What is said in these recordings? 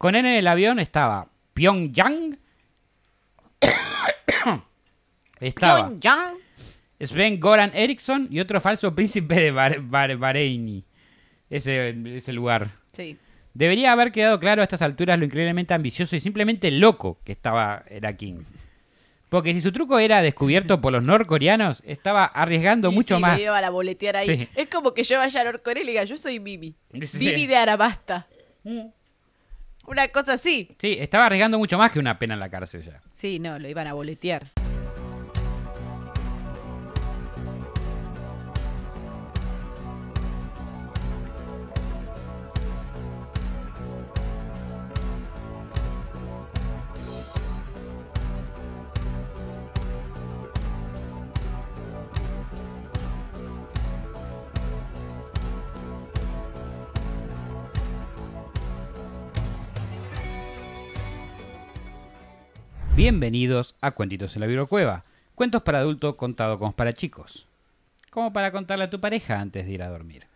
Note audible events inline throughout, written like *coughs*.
Con él en el avión estaba Pyongyang. *coughs* estaba Pyongyang. Sven Goran Eriksson y otro falso príncipe de Bahreini. Ese, ese lugar. Sí. Debería haber quedado claro a estas alturas lo increíblemente ambicioso y simplemente loco que estaba era King. Porque si su truco era descubierto por los norcoreanos, estaba arriesgando Y mucho sí, más. Me iban a boletear ahí. Sí. Es como que yo vaya a Norcorea y le diga, yo soy Bibi. Sí. Bibi de Arabasta. Una cosa así. Sí, estaba arriesgando mucho más que una pena en la cárcel ya. Sí, no, lo iban a boletear. Bienvenidos a Cuentitos en la Bibliocueva. Cuentos para adultos contados como para chicos. Como para contarle a tu pareja antes de ir a dormir.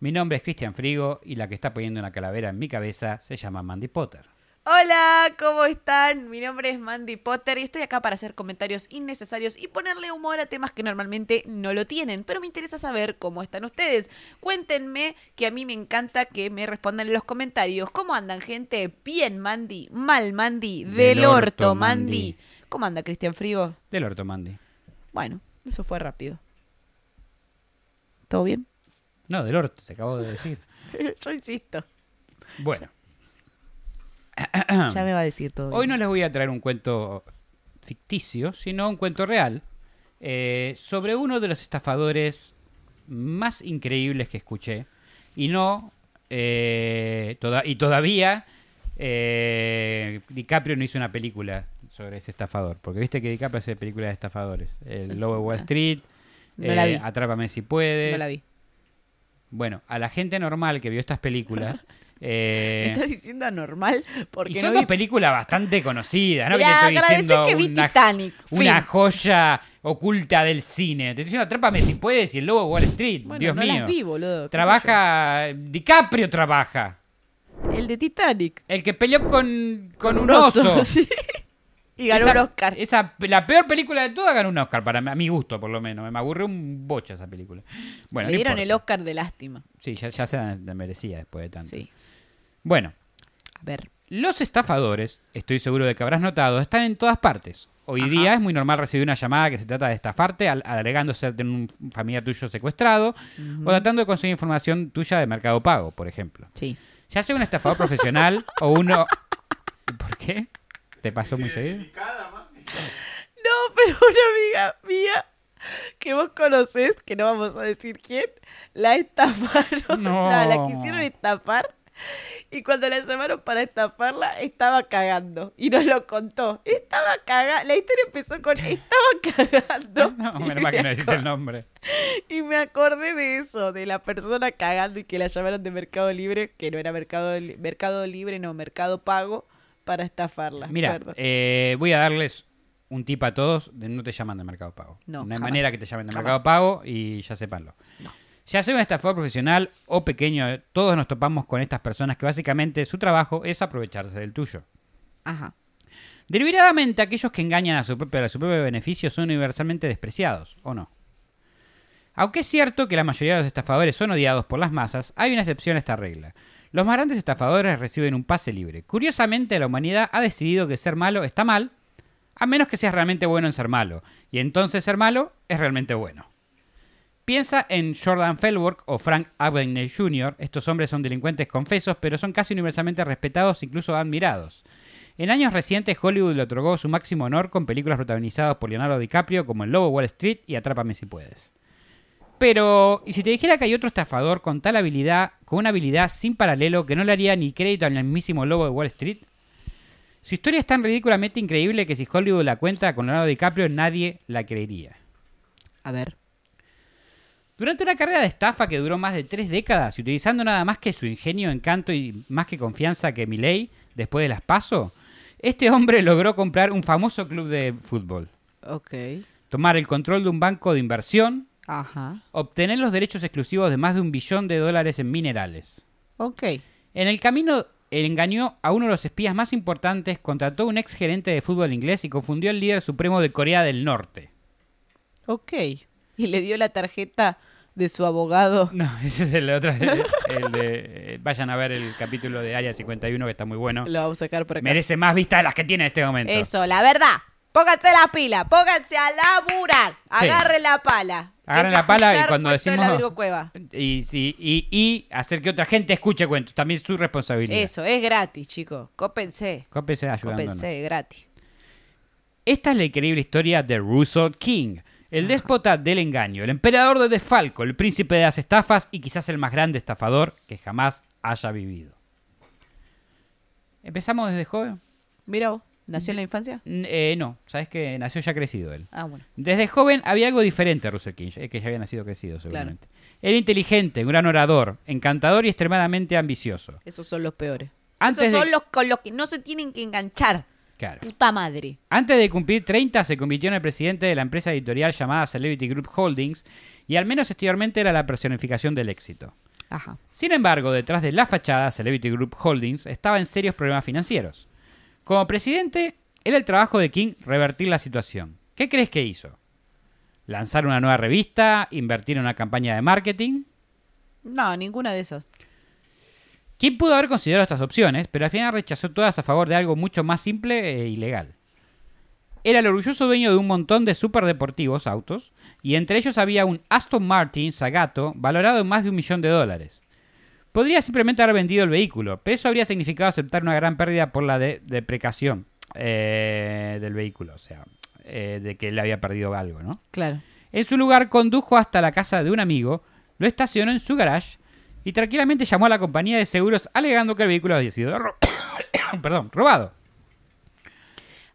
Mi nombre es Cristian Frigo y la que está poniendo una calavera en mi cabeza se llama Mandy Potter. Hola, ¿cómo están? Mi nombre es Mandy Potter y estoy acá para hacer comentarios innecesarios y ponerle humor a temas que normalmente no lo tienen. Pero me interesa saber cómo están ustedes. Cuéntenme que a mí me encanta que me respondan en los comentarios. ¿Cómo andan, gente? Bien, Mandy. Mal, Mandy. Del, Del orto, orto, Mandy. Mandy. ¿Cómo anda, Cristian Frigo? Del orto, Mandy. Bueno, eso fue rápido. ¿Todo bien? No, del orto, te acabo de decir. *laughs* Yo insisto. Bueno, *clears throat* Ya me va a decir todo. hoy bien. no les voy a traer un cuento ficticio, sino un cuento real eh, sobre uno de los estafadores más increíbles que escuché. Y no, eh, toda- y todavía eh, DiCaprio no hizo una película sobre ese estafador. Porque viste que DiCaprio hace películas de estafadores. El Lobo de Wall Street, No eh. Atrápame si puedes. No la vi. Bueno, a la gente normal que vio estas películas... *laughs* eh, ¿Me estás diciendo anormal? Porque y no son vi dos películas bastante conocidas, ¿no? Mirá, que te estoy diciendo que vi una, Titanic. una Fin. joya oculta del cine. Te estoy diciendo, atrápame si puedes y el lobo Wall Street. Bueno, Dios no mío. las vi, boludo. ¿qué trabaja. DiCaprio trabaja. El de Titanic. El que peleó con, con un oso. *laughs* sí. Y ganó esa, un Oscar. esa- la peor película de todas ganó un Oscar, para a mi gusto, por lo menos. Me aburrió un bocha esa película. Bueno, Le no dieron el. Oscar de lástima. Sí, ya, ya se la merecía después de tanto. Sí. Bueno, A ver. Los estafadores, estoy seguro de que habrás notado, están en todas partes. Hoy Ajá. día es muy normal recibir una llamada que se trata de estafarte, al- alegando ser de un familiar tuyo secuestrado o tratando de conseguir información tuya de Mercado Pago, por ejemplo. Sí. Ya sea un estafador *laughs* profesional o uno... *laughs* ¿Por qué? ¿Te pasó muy seguido? No, pero una amiga mía que vos conocés, que no vamos a decir quién, la estafaron. No. La, la quisieron estafar. *laughs* Y cuando la llamaron para estafarla, estaba cagando. Y nos lo contó. Estaba cagando. La historia empezó con *laughs* estaba cagando. No, menos mal que no decís acor- el nombre. *laughs* Y me acordé de eso, de la persona cagando y que la llamaron de Mercado Libre, que no era Mercado, Mercado Libre, no, Mercado Pago, para estafarla. Mira, eh, voy a darles un tip a todos de no te llaman de Mercado Pago. No, No hay jamás. manera que te llamen de Jamás. Mercado Pago y ya sepanlo. No. Ya sea un estafador profesional o pequeño, todos nos topamos con estas personas que básicamente su trabajo es aprovecharse del tuyo. Ajá. Deliberadamente aquellos que engañan a su propio, a su propio beneficio son universalmente despreciados, ¿o no? Aunque es cierto que la mayoría de los estafadores son odiados por las masas, hay una excepción a esta regla. Los más grandes estafadores reciben un pase libre. Curiosamente, la humanidad ha decidido que ser malo está mal, a menos que seas realmente bueno en ser malo. Y entonces ser malo es realmente bueno. Piensa en Jordan Fellwork o Frank Abagnale Jr. Estos hombres son delincuentes confesos, pero son casi universalmente respetados, incluso admirados. En años recientes, Hollywood le otorgó su máximo honor con películas protagonizadas por Leonardo DiCaprio como El Lobo de Wall Street y Atrápame si puedes. Pero, ¿y si te dijera que hay otro estafador con tal habilidad, con una habilidad sin paralelo que no le haría ni crédito al mismísimo Lobo de Wall Street? Su historia es tan ridículamente increíble que si Hollywood la cuenta con Leonardo DiCaprio nadie la creería. A ver. Durante una carrera de estafa que duró más de tres décadas y utilizando nada más que su ingenio, encanto y más que confianza que Milei después de las PASO, este hombre logró comprar un famoso club de fútbol, Ok. tomar el control de un banco de inversión, Ajá. obtener los derechos exclusivos de más de un billón de dólares en minerales. Ok. En el camino engañó a uno de los espías más importantes, contrató a un ex gerente de fútbol inglés y confundió al líder supremo de Corea del Norte. Ok. Y le dio la tarjeta de su abogado. No, *laughs* ese es el otro. El, el de, eh, vayan a ver el capítulo de Área 51 que está muy bueno. Lo vamos a sacar por acá. Merece más vistas de las que tiene en este momento. Eso, la verdad. Pónganse la pila, pónganse a laburar. Agarren la pala. Agarren es la pala y cuando de decimos- la Virgo Cueva. Y, sí, y, y hacer que otra gente escuche cuentos. También su responsabilidad. Eso, es gratis, chicos. Cópense. Cópese ayudándonos. Cópense, gratis. Esta es la increíble historia de Russell King, el déspota del engaño, el emperador de Defalco, el príncipe de las estafas y quizás el más grande estafador que jamás haya vivido. ¿Empezamos desde joven? Mira vos, ¿nació en la infancia? Eh, no, sabes que nació ya crecido él. Ah, bueno. Desde joven había algo diferente a Russell King, es que ya había nacido crecido seguramente. Era inteligente, un gran orador, encantador y extremadamente ambicioso. Esos son los peores. Antes Esos de- son los con los que no se tienen que enganchar. Claro. Puta madre. Antes de cumplir 30 se convirtió en el presidente de la empresa editorial llamada Celebrity Group Holdings y al menos exteriormente era la personificación del éxito. Ajá. Sin embargo, detrás de la fachada Celebrity Group Holdings estaba en serios problemas financieros. Como presidente, era el trabajo de King revertir la situación. ¿Qué crees que hizo? ¿Lanzar una nueva revista? ¿Invertir en una campaña de marketing? No, ninguna de esas. King pudo haber considerado estas opciones, pero al final rechazó todas a favor de algo mucho más simple e ilegal. Era el orgulloso dueño de un montón de superdeportivos autos, y entre ellos había un Aston Martin Zagato valorado en más de un millón de dólares. Podría simplemente haber vendido el vehículo, pero eso habría significado aceptar una gran pérdida por la de- deprecación eh, del vehículo, o sea, eh, de que él había perdido algo, ¿no? Claro. En su lugar, condujo hasta la casa de un amigo, lo estacionó en su garage y tranquilamente llamó a la compañía de seguros alegando que el vehículo había sido ro- *coughs* Perdón, robado.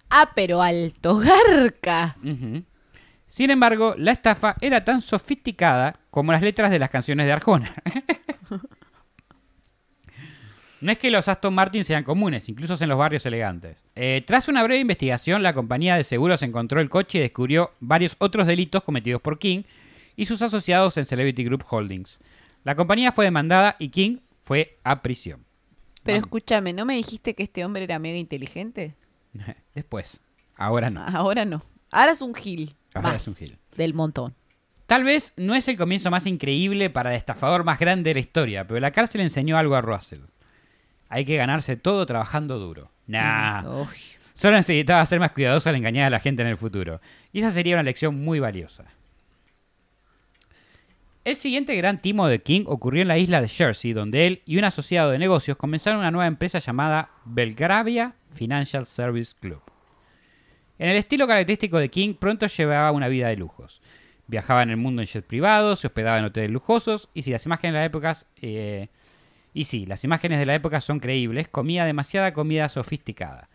Ah, pero alto *laughs* garca. Sin embargo, la estafa era tan sofisticada como las letras de las canciones de Arjona. *laughs* No es que los Aston Martin sean comunes, incluso en los barrios elegantes. Eh, tras una breve investigación, la compañía de seguros encontró el coche y descubrió varios otros delitos cometidos por King y sus asociados en Celebrity Group Holdings. La compañía fue demandada y King fue a prisión. Pero Vamos. escúchame, ¿no me dijiste que este hombre era mega inteligente? *laughs* Después. Ahora no. Ahora no. Ahora es un gil. Ahora más es un gil. Del montón. Tal vez no es el comienzo más increíble para el estafador más grande de la historia, pero la cárcel enseñó algo a Russell. Hay que ganarse todo trabajando duro. Nah. Uy. Solo necesitaba ser más cuidadoso al engañar a la gente en el futuro. Y esa sería una lección muy valiosa. El siguiente gran timo de King ocurrió en la isla de Jersey, donde él y un asociado de negocios comenzaron una nueva empresa llamada Belgravia Financial Service Club. En el estilo característico de King, pronto llevaba una vida de lujos. Viajaba en el mundo en jet privados, se hospedaba en hoteles lujosos, y si las imágenes de la época... eh, y sí, las imágenes de la época son creíbles, comía demasiada comida sofisticada.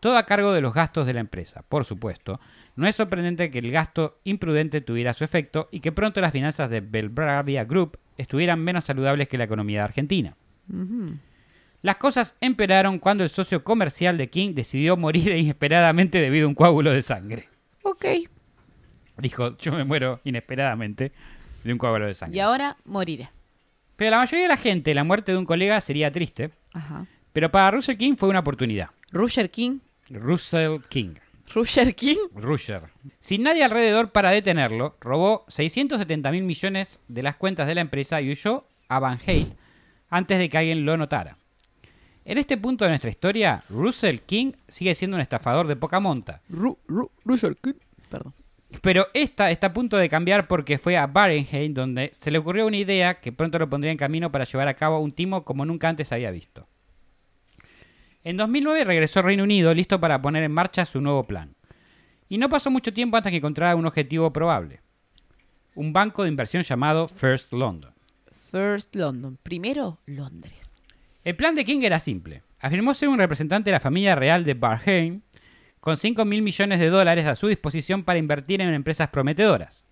Todo a cargo de los gastos de la empresa, por supuesto. No es sorprendente que el gasto imprudente tuviera su efecto y que pronto las finanzas de Belgravia Group estuvieran menos saludables que la economía de Argentina. Las cosas empeoraron cuando el socio comercial de King decidió morir *laughs* inesperadamente debido a un coágulo de sangre. Ok. Dijo, yo me muero inesperadamente de un coágulo de sangre. Y ahora moriré. Pero la mayoría de la gente, la muerte de un colega sería triste, Ajá. pero para Russell King fue una oportunidad. Rusher King. Russell King. Rusher King. Rusher. Sin nadie alrededor para detenerlo, robó 670 mil millones de las cuentas de la empresa y huyó a Van Hate antes de que alguien lo notara. En este punto de nuestra historia, Russell King sigue siendo un estafador de poca monta. Ru, Ru, Rusher King. Perdón. Pero esta está a punto de cambiar porque fue a Barenheim donde se le ocurrió una idea que pronto lo pondría en camino para llevar a cabo un timo como nunca antes había visto. En 2009 regresó al Reino Unido listo para poner en marcha su nuevo plan. Y no pasó mucho tiempo antes que encontrara un objetivo probable. Un banco de inversión llamado First London. First London. Primero, Londres. El plan de King era simple. Afirmó ser un representante de la familia real de Barheim con 5 mil millones de dólares a su disposición para invertir en empresas prometedoras.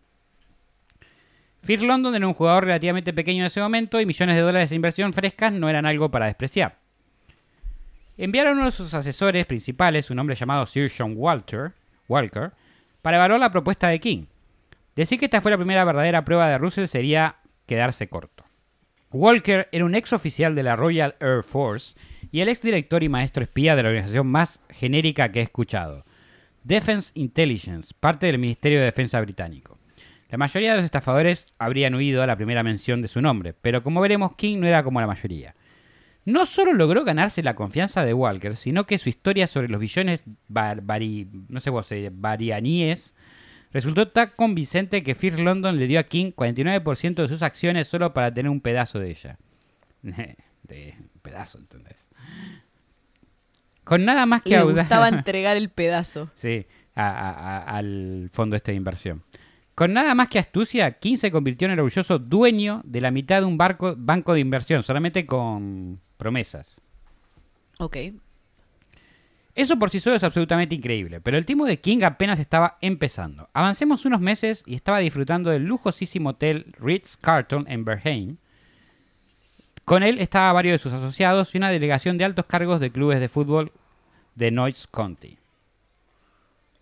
First London era un jugador relativamente pequeño en ese momento y millones de dólares de inversión frescas no eran algo para despreciar. Enviaron a uno de sus asesores principales, un hombre llamado Sir John Walter, Walker, para evaluar la propuesta de King. Decir que esta fue la primera verdadera prueba de Russell sería quedarse corto. Walker era un ex oficial de la Royal Air Force y el exdirector y maestro espía de la organización más genérica que he escuchado, Defense Intelligence, parte del Ministerio de Defensa británico. La mayoría de los estafadores habrían huido a la primera mención de su nombre, pero como veremos, King no era como la mayoría. No solo logró ganarse la confianza de Walker, sino que su historia sobre los billones bar- no sé varianíes resultó tan convincente que First London le dio a King 49% de sus acciones solo para tener un pedazo de ella. *laughs* de un pedazo, ¿entendés? Con nada más que Le gustaba *laughs* entregar el pedazo. Sí, a- a- a- al fondo este de inversión. Con nada más que astucia, King se convirtió en el orgulloso dueño de la mitad de un barco, banco de inversión, solamente con promesas. Ok. Eso por sí solo es absolutamente increíble, pero el timo de King apenas estaba empezando. Avancemos unos meses y estaba disfrutando del lujosísimo hotel Ritz Carlton en Berheim. Con él estaba varios de sus asociados y una delegación de altos cargos de clubes de fútbol de Notts County.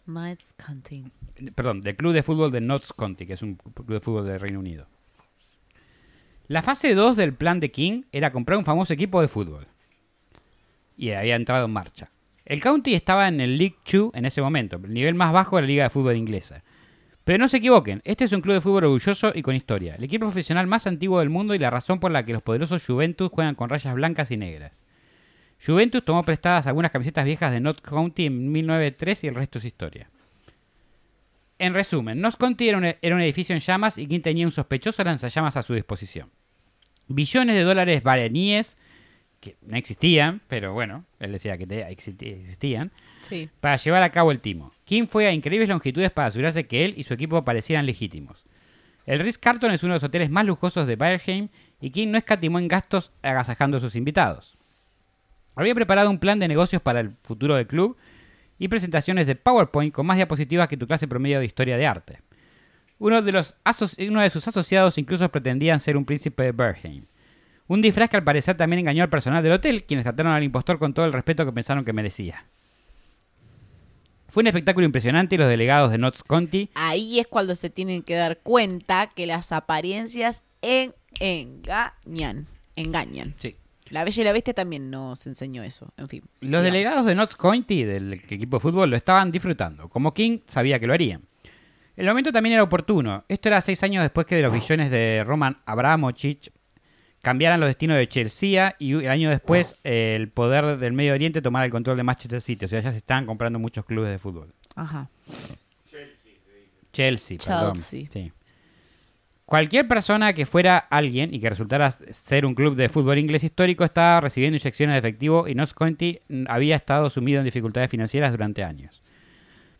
Nice counting. Perdón, del club de fútbol de Notts County, que es un club de fútbol del Reino Unido. La fase 2 del plan de King era comprar un famoso equipo de fútbol. Y había entrado en marcha. El County estaba en el League 2 en ese momento, el nivel más bajo de la liga de fútbol inglesa. Pero no se equivoquen, este es un club de fútbol orgulloso y con historia, el equipo profesional más antiguo del mundo y la razón por la que los poderosos Juventus juegan con rayas blancas y negras. Juventus tomó prestadas algunas camisetas viejas de Notts County en 1903 y el resto es historia. En resumen, Notts County era un, era un edificio en llamas y King tenía un sospechoso lanzallamas a su disposición. Billones de dólares baraníes, que no existían, pero bueno, él decía que existían, Sí. para llevar a cabo el timo. King fue a increíbles longitudes para asegurarse que él y su equipo parecieran legítimos. El Ritz Carlton es uno de los hoteles más lujosos de Bayerheim y King no escatimó en gastos agasajando a sus invitados. Había preparado un plan de negocios para el futuro del club y presentaciones de PowerPoint con más diapositivas que tu clase promedio de historia de arte. Uno de, los uno de sus asociados incluso pretendían ser un príncipe de Berheim. Un disfraz que al parecer también engañó al personal del hotel, quienes trataron al impostor con todo el respeto que pensaron que merecía. Fue un espectáculo impresionante y los delegados de Notts County Ahí es cuando se tienen que dar cuenta que las apariencias en- engañan. Engañan. Sí. La Bella y la Bestia también nos enseñó eso. En fin. Los delegados de Notts County, del equipo de fútbol, lo estaban disfrutando. Como King sabía que lo harían. El momento también era oportuno. Esto era seis años después que de los billones de Roman Abramovich cambiaran los destinos de Chelsea y el año después eh, el poder del Medio Oriente tomara el control de Manchester City. O sea, ya se estaban comprando muchos clubes de fútbol. Ajá. Chelsea, perdón. Chelsea. Sí. Cualquier persona que fuera alguien y que resultara ser un club de fútbol inglés histórico estaba recibiendo inyecciones de efectivo y Notts County había estado sumido en dificultades financieras durante años.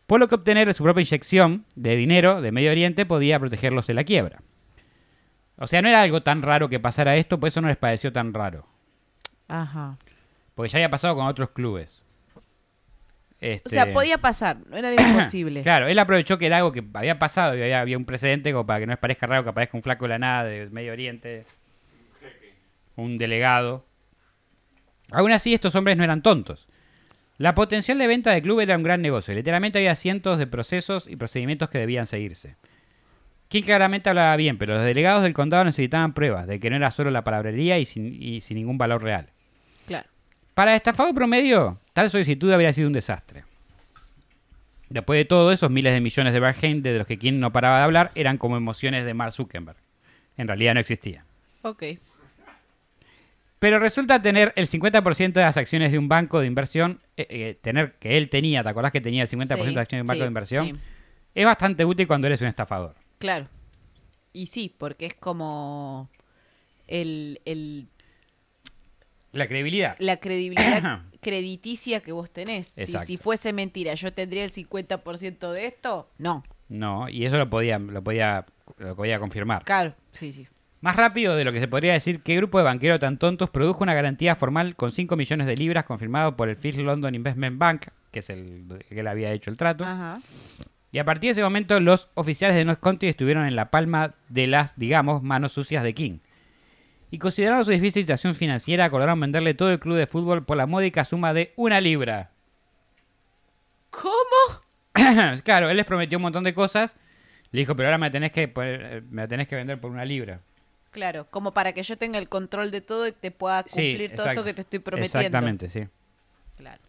Por lo que obtener su propia inyección de dinero de Medio Oriente podía protegerlos de la quiebra. O sea, no era algo tan raro que pasara esto, por eso no les pareció tan raro. Ajá. Porque ya había pasado con otros clubes. O Este- sea, podía pasar. No era *coughs* imposible. Claro, él aprovechó que era algo que había pasado y había, había un precedente como para que no les parezca raro que aparezca un flaco de la nada de Medio Oriente, un delegado. Aún así, estos hombres no eran tontos. La potencial de venta del club era un gran negocio. Literalmente había cientos de procesos y procedimientos que debían seguirse. King claramente hablaba bien, pero los delegados del condado necesitaban pruebas de que no era solo la palabrería y sin, y sin ningún valor real. Claro. Para estafado promedio, tal solicitud habría sido un desastre. Después de todo, esos miles de millones de Bergheim de los que quien no paraba de hablar eran como emociones de Mark Zuckerberg. En realidad no existían. Ok. Pero resulta tener el 50% de las acciones de un banco de inversión, eh, eh, tener que él tenía, ¿te acordás que tenía el 50% de Sí, las acciones de un banco sí, de inversión? sí. Es bastante útil cuando eres un estafador. Claro. Y sí, porque es como el, el, La credibilidad. la credibilidad *coughs* crediticia que vos tenés. Si, si fuese mentira, ¿yo tendría el 50% de esto? No. No, y eso lo podía, lo podía, lo podía confirmar. Claro. Sí, sí. Más rápido de lo que se podría decir, ¿qué grupo de banqueros tan tontos produjo una garantía formal con 5 millones de libras confirmado por el First London Investment Bank, que es el que le había hecho el trato? Ajá. Y a partir de ese momento, los oficiales de North County estuvieron en la palma de las, digamos, manos sucias de King. Y considerando su difícil situación financiera, acordaron venderle todo el club de fútbol por la módica suma de una libra. ¿Cómo? *clears throat* claro, él les prometió un montón de cosas. Le dijo, pero ahora me tenés que, poner- me tenés que vender por una libra. Claro, como para que yo tenga el control de todo y te pueda Sí, cumplir todo esto que te estoy prometiendo. Exactamente, sí. Claro.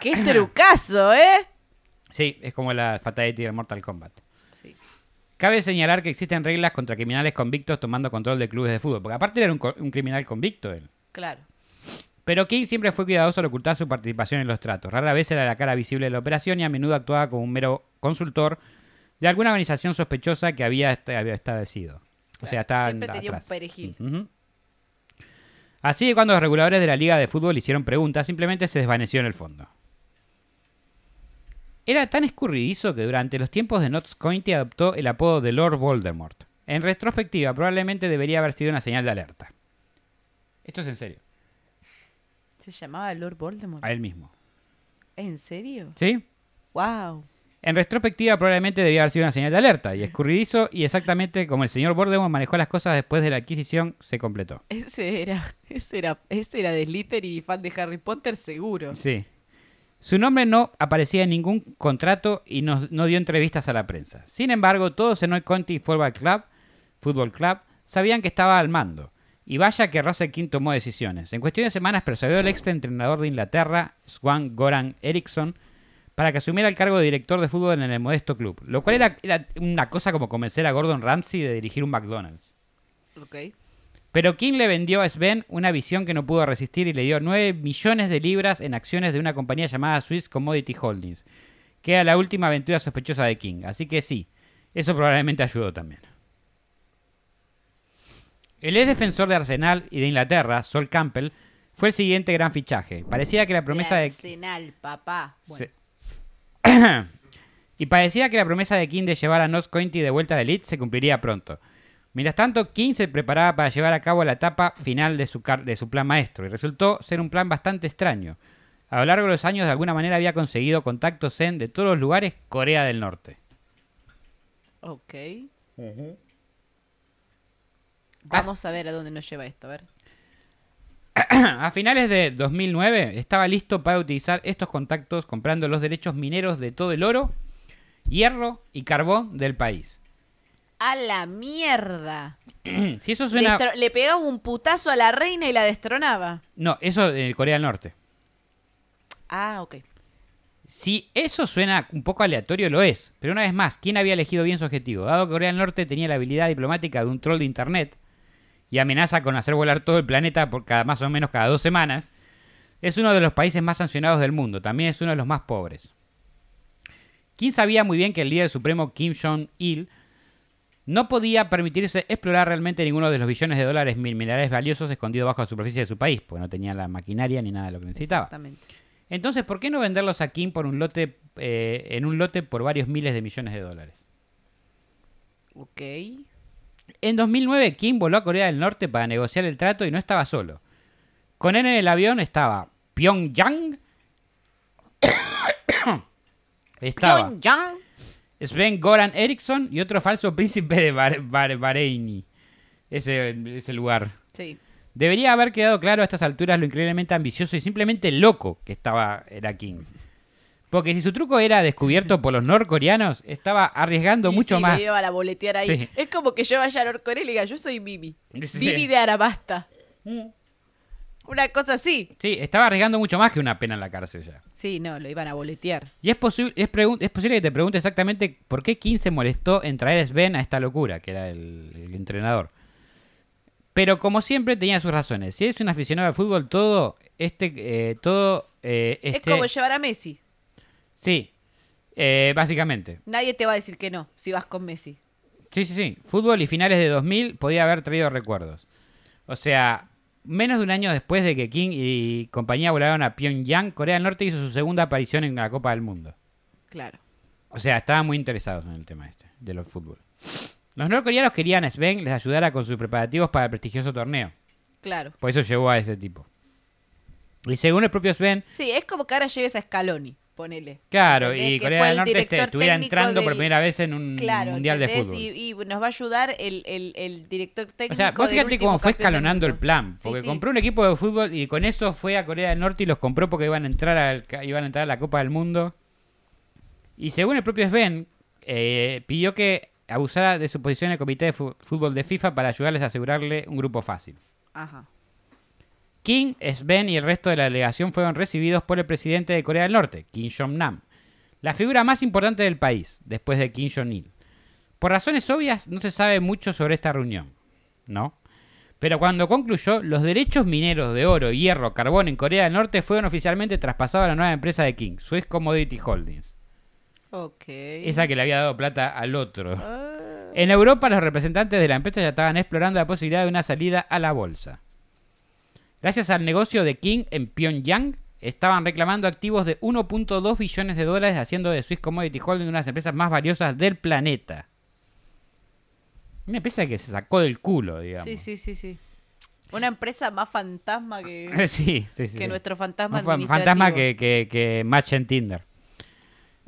¡Qué trucazo, eh! Sí, es como la Fatality del Mortal Kombat. Sí. Cabe señalar que existen reglas contra criminales convictos tomando control de clubes de fútbol, porque aparte era un, un criminal convicto él. Claro. Pero King siempre fue cuidadoso al ocultar su participación en los tratos. Rara vez era la cara visible de la operación y a menudo actuaba como un mero consultor de alguna organización sospechosa que había, est- había establecido. O sea, estaba Siempre tenía un atrás. perejil. Así que cuando los reguladores de la Liga de Fútbol hicieron preguntas, simplemente se desvaneció en el fondo. Era tan escurridizo que durante los tiempos de Notts County adoptó el apodo de Lord Voldemort. En retrospectiva, probablemente debería haber sido una señal de alerta. Esto es en serio, Se llamaba Lord Voldemort. a él mismo. ¿En serio? ¿Sí? ¡Wow! En retrospectiva, probablemente debía haber sido una señal de alerta, y escurridizo, y exactamente como el señor Voldemort manejó las cosas después de la adquisición, se completó. Ese era, ese era, ese era de Slytherin y fan de Harry Potter seguro. Sí. Su nombre no aparecía en ningún contrato y no, no dio entrevistas a la prensa. Sin embargo, todos en el County Football Club, Football Club sabían que estaba al mando. Y vaya que Russell King tomó decisiones. En cuestión de semanas persuadió al ex entrenador de Inglaterra, Swan Goran Eriksson, para que asumiera el cargo de director de fútbol en el modesto club. Lo cual era, era una cosa como convencer a Gordon Ramsay de dirigir un McDonald's. Ok. Pero King le vendió a Sven una visión que no pudo resistir y le dio 9 millones de libras en acciones de una compañía llamada Swiss Commodity Holdings, que era la última aventura sospechosa de King. Así que sí, eso probablemente ayudó también. El ex defensor de Arsenal y de Inglaterra, Sol Campbell, fue el siguiente gran fichaje. Parecía que la promesa de... Arsenal, papá. Bueno, Se- y parecía que la promesa de King de llevar a Notts County de vuelta a la elite se cumpliría pronto. Mientras tanto, King se preparaba para llevar a cabo la etapa final de su, car- de su plan maestro, y resultó ser un plan bastante extraño. A lo largo de los años, de alguna manera, había conseguido contactos en, de todos los lugares, Corea del Norte. ok. Vamos a ver a dónde nos lleva esto, a ver. *clears throat* a finales de 2009, estaba listo para utilizar estos contactos comprando los derechos mineros de todo el oro, hierro y carbón del país. A la mierda. *clears throat* si eso suena... Destro- Le pegaba un putazo a la reina y la destronaba. No, eso en Corea del Norte. Ah, ok. Si eso suena un poco aleatorio, lo es. Pero una vez más, ¿quién había elegido bien su objetivo? Dado que Corea del Norte tenía la habilidad diplomática de un troll de internet y amenaza con hacer volar todo el planeta por cada más o menos cada dos semanas, es uno de los países más sancionados del mundo. También es uno de los más pobres. Kim sabía muy bien que el líder supremo Kim Jong-il no podía permitirse explorar realmente ninguno de los billones de dólares mil minerales valiosos escondidos bajo la superficie de su país, porque no tenía la maquinaria ni nada de lo que necesitaba. Exactamente. Entonces, ¿por qué no venderlos a Kim por un lote, eh, en un lote por varios miles de millones de dólares? Ok. En 2009, Kim voló a Corea del Norte para negociar el trato y no estaba solo. Con él en el avión estaba Pyongyang, *coughs* estaba Pyongyang. Sven Goran Eriksson y otro falso príncipe de Bahreini. Ese, ese lugar. Sí. Debería haber quedado claro a estas alturas lo increíblemente ambicioso y simplemente loco que estaba era King. Porque si su truco era descubierto por los norcoreanos, estaba arriesgando Y mucho sí, más. Me iban a boletear ahí. Sí. Es como que yo vaya a Norcorea y le diga, yo soy Mimi. Sí. Mimi de Arabasta. Una cosa así. Sí, estaba arriesgando mucho más que una pena en la cárcel ya. Sí, no, lo iban a boletear. Y es, posi- es, es posible que te pregunte exactamente por qué King se molestó en traer a Sven a esta locura, que era el, el entrenador. Pero como siempre tenía sus razones. Si eres un aficionado al fútbol, todo este, eh, todo eh, Es este, como llevar a Messi. Sí, eh, básicamente. Nadie te va a decir que no si vas con Messi. Sí, sí, sí. Fútbol y finales de 2000 podía haber traído recuerdos. O sea, menos de un año después de que King y compañía volaron a Pyongyang, Corea del Norte hizo su segunda aparición en la Copa del Mundo. Claro. O sea, estaban muy interesados en el tema este, de los fútbol. Los norcoreanos querían a Sven les ayudara con sus preparativos para el prestigioso torneo. Claro. Por eso llevó a ese tipo. Y según el propio Sven, Sí, es como que ahora llegues a Scaloni, ponele. claro, ¿Entendés? y Que Corea del el Norte este, estuviera entrando por primera vez en un Claro, mundial de fútbol. Y, y nos va a ayudar el, el, el director técnico. O sea, vos fíjate cómo fue escalonando el plan. Porque sí. compró un equipo de fútbol y con eso fue a Corea del Norte y los compró porque iban a entrar, al, iban a, entrar a la Copa del Mundo. Y según el propio Sven, eh, pidió que abusara de su posición en el comité de fútbol de FIFA para ayudarles a asegurarle un grupo fácil. Ajá. King, Sven y el resto de la delegación fueron recibidos por el presidente de Corea del Norte, Kim Jong-nam, la figura más importante del país, después de Kim Jong-il. Por razones obvias, no se sabe mucho sobre esta reunión, ¿no? Pero cuando concluyó, los derechos mineros de oro, hierro, carbón en Corea del Norte fueron oficialmente traspasados a la nueva empresa de King, Swiss Commodity Holdings, Ok. esa que le había dado plata al otro. Ah, En Europa, los representantes de la empresa ya estaban explorando la posibilidad de una salida a la bolsa. Gracias al negocio de King en Pyongyang, estaban reclamando activos de 1.2 billones de dólares, haciendo de Swiss Commodity Holding una de las empresas más valiosas del planeta. Una empresa que se sacó del culo, digamos. sí, sí, sí, sí. Una empresa más fantasma que, *laughs* sí, sí, sí, que nuestro fantasma administrativo. fantasma que, que, que matcha en Tinder.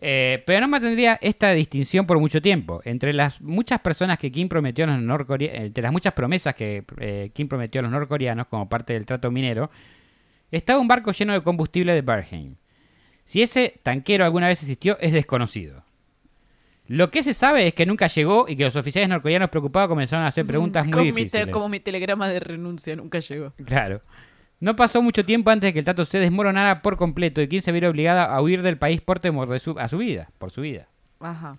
Eh, pero no mantendría esta distinción por mucho tiempo. Entre las muchas personas que Kim prometió a los norcoreanos, entre las muchas promesas que eh, Kim prometió a los norcoreanos como parte del trato minero, estaba un barco lleno de combustible de Berheim. Si ese tanquero alguna vez existió es desconocido. Lo que se sabe es que nunca llegó y que los oficiales norcoreanos preocupados comenzaron a hacer preguntas muy como mi te- difíciles. como mi telegrama de renuncia nunca llegó. Claro. No pasó mucho tiempo antes de que el trato se desmoronara por completo y Kim se viera obligada a huir del país por temor de su, a su vida, por su vida. Ajá.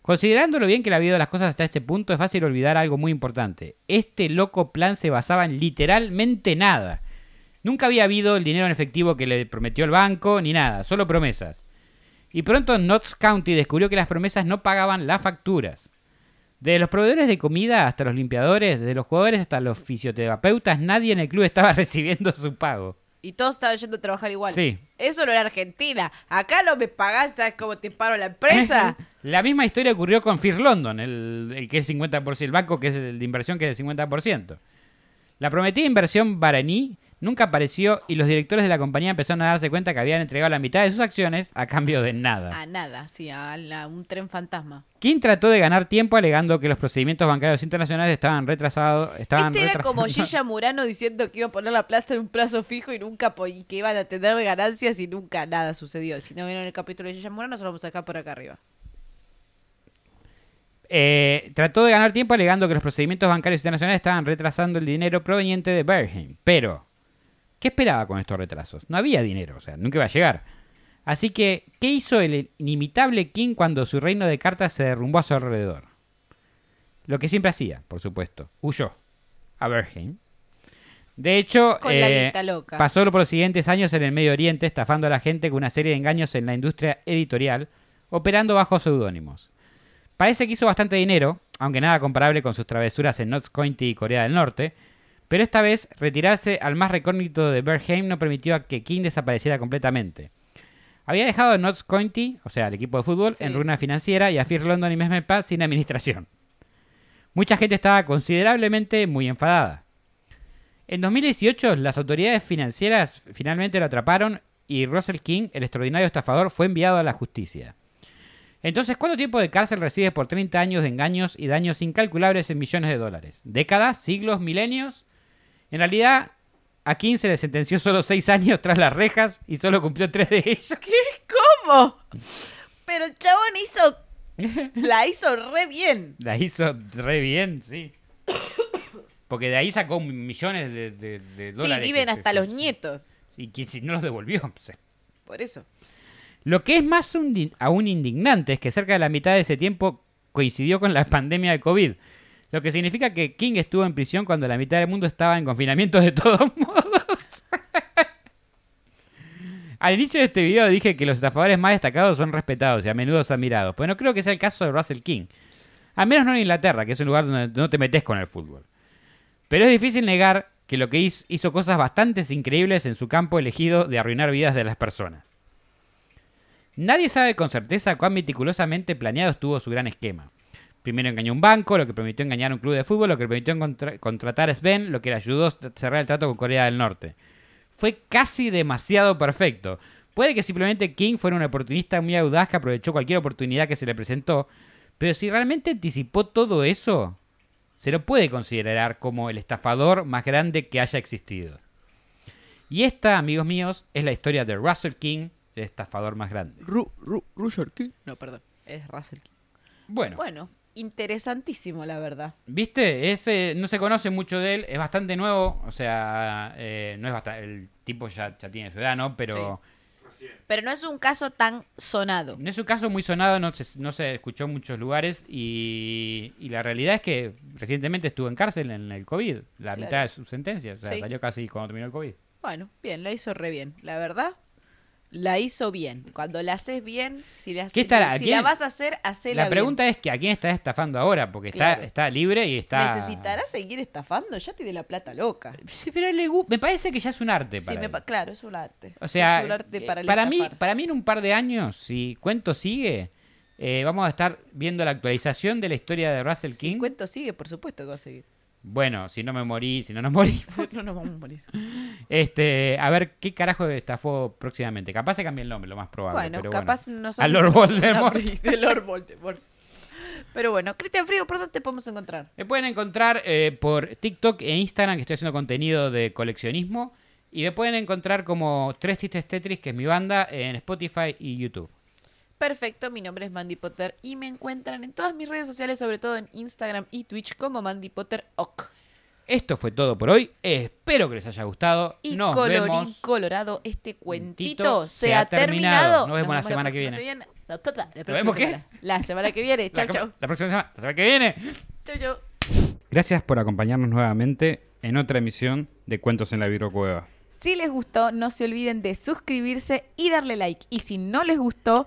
Considerando lo bien que le ha habido las cosas hasta este punto, es fácil olvidar algo muy importante. Este loco plan se basaba en literalmente nada. Nunca había habido el dinero en efectivo que le prometió el banco, ni nada, solo promesas. Y pronto Notts County descubrió que las promesas no pagaban las facturas. Desde los proveedores de comida hasta los limpiadores, desde los jugadores hasta los fisioterapeutas, nadie en el club estaba *laughs* recibiendo su pago. Y todos estaban yendo a trabajar igual. Sí. Eso no era Argentina. Acá no me pagás, ¿sabes cómo te paro la empresa? La misma historia ocurrió con Fear London, el, el que es 50%, el banco que es el de inversión que es del 50%. La prometida inversión Baraní nunca apareció y los directores de la compañía empezaron a darse cuenta que habían entregado la mitad de sus acciones a cambio de nada. A nada, sí, a la- un tren fantasma. King trató de ganar tiempo alegando que los procedimientos bancarios internacionales estaban retrasados. Estaban este era como Gilla *laughs* Murano diciendo que iba a poner la plata en un plazo fijo y nunca y que iban a tener ganancias y nunca nada sucedió. Si no vieron el capítulo de Gilla Murano, se lo vamos a dejar por acá arriba. Eh, trató de ganar tiempo alegando que los procedimientos bancarios internacionales estaban retrasando el dinero proveniente de Berheim. Pero, ¿qué esperaba con estos retrasos? No había dinero, o sea, nunca iba a llegar. Así que, ¿qué hizo el inimitable King cuando su reino de cartas se derrumbó a su alrededor? Lo que siempre hacía, por supuesto. Huyó a Berheim. De hecho, eh, pasó por los siguientes años en el Medio Oriente estafando a la gente con una serie de engaños en la industria editorial, operando bajo seudónimos. Parece que hizo bastante dinero, aunque nada comparable con sus travesuras en Notts County y Corea del Norte, pero esta vez retirarse al más recógnito de Berheim no permitió a que King desapareciera completamente. Había dejado a Notts County, o sea, el equipo de fútbol, Sí. en ruina financiera y a Fear London y Mesme Paz sin administración. Mucha gente estaba considerablemente muy enfadada. En 2018, las autoridades financieras finalmente lo atraparon y Russell King, el extraordinario estafador, fue enviado a la justicia. Entonces, ¿cuánto tiempo de cárcel recibe por 30 años de engaños y daños incalculables en millones de dólares? ¿Décadas? ¿Siglos? ¿Milenios? En realidad, a King se le sentenció solo 6 años tras las rejas y solo cumplió 3 de ellos. ¿Cómo? Pero el chabón hizo. La hizo re bien. La hizo re bien, sí. Porque de ahí sacó millones de, de- de Sí, dólares. viven que- hasta los nietos. Y que si no los devolvió. pues, Por eso. Lo que es más un- aún indignante es que cerca de la mitad de ese tiempo coincidió con la pandemia de COVID. Lo que significa que King estuvo en prisión cuando la mitad del mundo estaba en confinamiento de todos *laughs* modos. Al inicio de este video dije que los estafadores más destacados son respetados y a menudo admirados, pero no creo que sea el caso de Russell King. Al menos no en Inglaterra, que es un lugar donde no te metes con el fútbol. Pero es difícil negar que lo que hizo, hizo cosas bastante increíbles en su campo elegido de arruinar vidas de las personas. Nadie sabe con certeza cuán meticulosamente planeado estuvo su gran esquema. Primero engañó a un banco, lo que permitió engañar a un club de fútbol, lo que permitió contratar a Sven, lo que le ayudó a cerrar el trato con Corea del Norte. Fue casi demasiado perfecto. Puede que simplemente King fuera un oportunista muy audaz que aprovechó cualquier oportunidad que se le presentó, pero si realmente anticipó todo eso, se lo puede considerar como el estafador más grande que haya existido. Y esta, amigos míos, es la historia de Russell King, el estafador más grande. Ru, Ru, Russell King. No, perdón. Es Russell King. Bueno, Bueno, interesantísimo, la verdad. ¿Viste? Ese no se conoce mucho de él, es bastante nuevo, o sea, eh, no es bastante, el tipo ya, ya tiene su edad, ¿no? Pero Pero no es un caso tan sonado. no es un caso muy sonado, no se, no se escuchó en muchos lugares y, y la realidad es que recientemente estuvo en cárcel en el COVID, la Claro. mitad de su sentencia, o sea, Sí. salió casi cuando terminó el COVID. Bueno, bien, la hizo re bien. La verdad, la hizo bien. Cuando la haces bien, si, la, ¿Qué estará? si ¿Quién- la vas a hacer, hacela La pregunta es que a quién está estafando ahora, porque está, Claro. está libre y está... ¿Necesitará seguir estafando? Ya tiene la plata loca. Sí, pero le me parece que ya es un arte Sí, para me claro, es un arte. O sea, es un arte eh, para, para, mí, para mí en un par de años, si cuento sigue, eh, vamos a estar viendo la actualización de la historia de Russell Si King. cuento sigue, por supuesto que va a seguir. Bueno, si no me morí, si no nos *laughs* morimos. no nos vamos a morir. Este, a ver qué carajo estafó próximamente. Capaz se cambie el nombre, lo más probable. Bueno, pero capaz no A Lord *laughs* Voldemort. de Lord Voldemort. Pero bueno, Cristian Frigo, ¿por dónde te podemos encontrar? Me pueden encontrar eh, por TikTok e Instagram, que estoy haciendo contenido de coleccionismo. Y me pueden encontrar como Tres Tristes Tetris, que es mi banda, en Spotify y YouTube. Perfecto, mi nombre es Mandy Potter y me encuentran en todas mis redes sociales, sobre todo en Instagram y Twitch como Mandy Potter Oc. Esto fue todo por hoy. Espero que les haya gustado. Y Nos colorín vemos. colorado, este Cuentito se ha terminado. Nos vemos la semana que viene. La, la- la próxima vemos qué? La semana que viene. La, Chau, chau. la próxima semana, la semana que viene. Chau, chau. Gracias por acompañarnos nuevamente en otra emisión de Cuentos en la Virocueva. Si les gustó, no se olviden de suscribirse y darle like. Y si no les gustó,